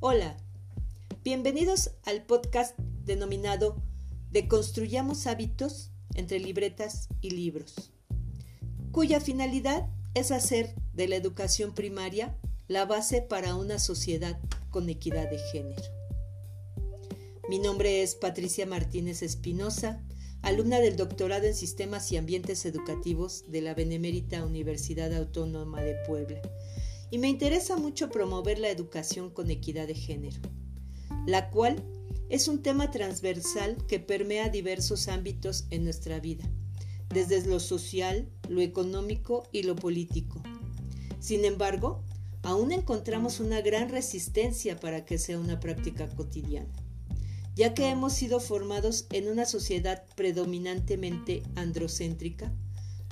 Hola, bienvenidos al podcast denominado Deconstruyamos hábitos entre libretas y libros, cuya finalidad es hacer de la educación primaria la base para una sociedad con equidad de género. Mi nombre es Patricia Martínez Espinosa, alumna del doctorado en Sistemas y Ambientes Educativos de la Benemérita Universidad Autónoma de Puebla y me interesa mucho promover la educación con equidad de género, la cual es un tema transversal que permea diversos ámbitos en nuestra vida, desde lo social, lo económico y lo político. Sin embargo, aún encontramos una gran resistencia para que sea una práctica cotidiana, ya que hemos sido formados en una sociedad predominantemente androcéntrica,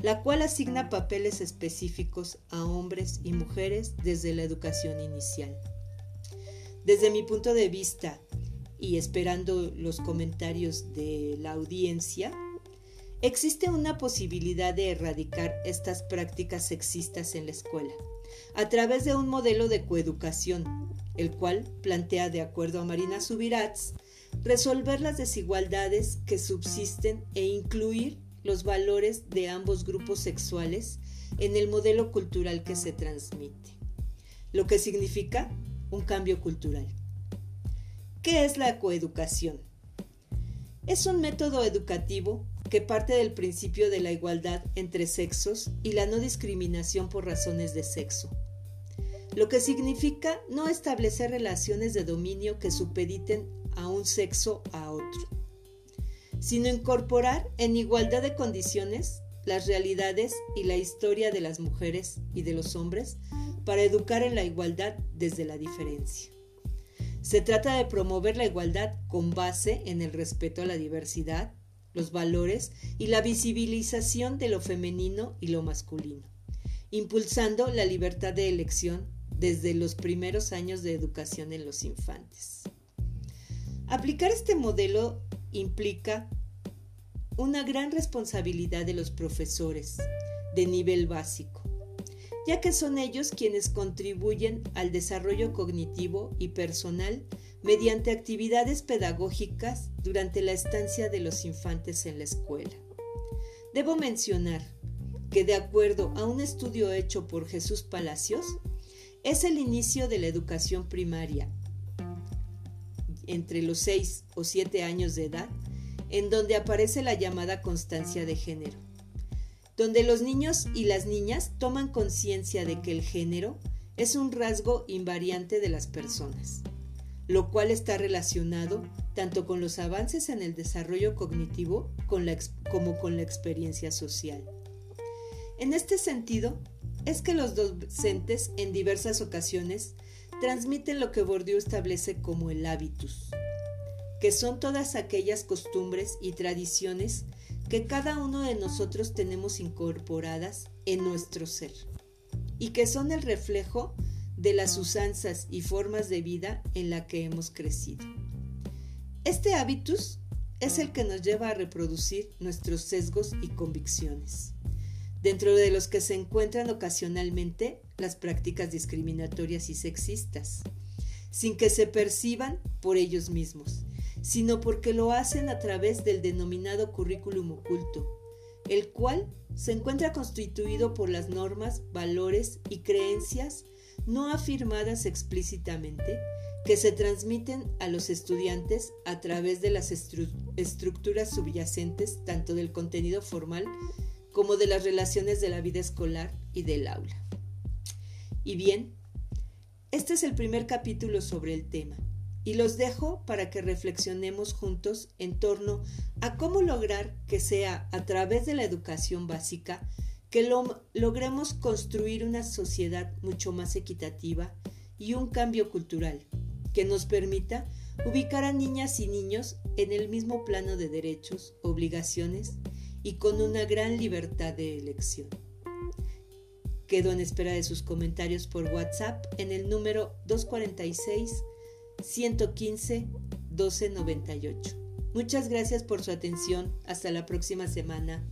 la cual asigna papeles específicos a hombres y mujeres desde la educación inicial. Desde mi punto de vista y esperando los comentarios de la audiencia, existe una posibilidad de erradicar estas prácticas sexistas en la escuela a través de un modelo de coeducación, el cual plantea, de acuerdo a Marina Subirats, resolver las desigualdades que subsisten e incluir los valores de ambos grupos sexuales en el modelo cultural que se transmite, lo que significa un cambio cultural. ¿Qué es la coeducación? Es un método educativo que parte del principio de la igualdad entre sexos y la no discriminación por razones de sexo, lo que significa no establecer relaciones de dominio que supediten a un sexo a otro sino incorporar en igualdad de condiciones las realidades y la historia de las mujeres y de los hombres para educar en la igualdad desde la diferencia. Se trata de promover la igualdad con base en el respeto a la diversidad, los valores y la visibilización de lo femenino y lo masculino, impulsando la libertad de elección desde los primeros años de educación en los infantes. Aplicar este modelo implica una gran responsabilidad de los profesores de nivel básico, ya que son ellos quienes contribuyen al desarrollo cognitivo y personal mediante actividades pedagógicas durante la estancia de los infantes en la escuela. Debo mencionar que de acuerdo a un estudio hecho por Jesús Palacios, es el inicio de la educación primaria entre los 6 o 7 años de edad, en donde aparece la llamada constancia de género, donde los niños y las niñas toman conciencia de que el género es un rasgo invariante de las personas, lo cual está relacionado tanto con los avances en el desarrollo cognitivo como con la experiencia social. En este sentido, es que los docentes en diversas ocasiones transmiten lo que Bourdieu establece como el hábitus, que son todas aquellas costumbres y tradiciones que cada uno de nosotros tenemos incorporadas en nuestro ser y que son el reflejo de las usanzas y formas de vida en la que hemos crecido. Este hábitus es el que nos lleva a reproducir nuestros sesgos y convicciones dentro de los que se encuentran ocasionalmente las prácticas discriminatorias y sexistas, sin que se perciban por ellos mismos, sino porque lo hacen a través del denominado currículum oculto, el cual se encuentra constituido por las normas, valores y creencias no afirmadas explícitamente que se transmiten a los estudiantes a través de las estructuras subyacentes tanto del contenido formal como de las relaciones de la vida escolar y del aula. Y bien, este es el primer capítulo sobre el tema y los dejo para que reflexionemos juntos en torno a cómo lograr que sea a través de la educación básica que lo, logremos construir una sociedad mucho más equitativa y un cambio cultural que nos permita ubicar a niñas y niños en el mismo plano de derechos, obligaciones y con una gran libertad de elección. Quedo en espera de sus comentarios por WhatsApp en el número 246 115 1298. Muchas gracias por su atención. Hasta la próxima semana.